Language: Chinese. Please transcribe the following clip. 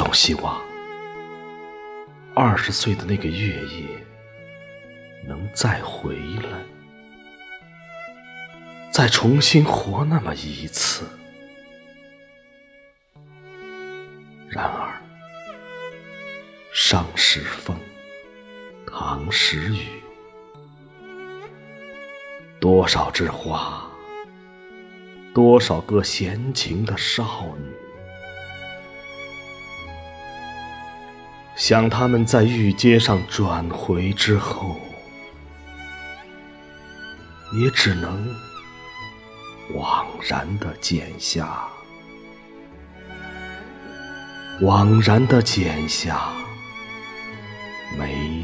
总希望二十岁的那个月夜能再回来，再重新活那么一次。然而，上时风，唐时雨，多少枝花，多少个闲情的少女。想他们在玉阶上转回之后，也只能枉然的剪下，枉然的剪下没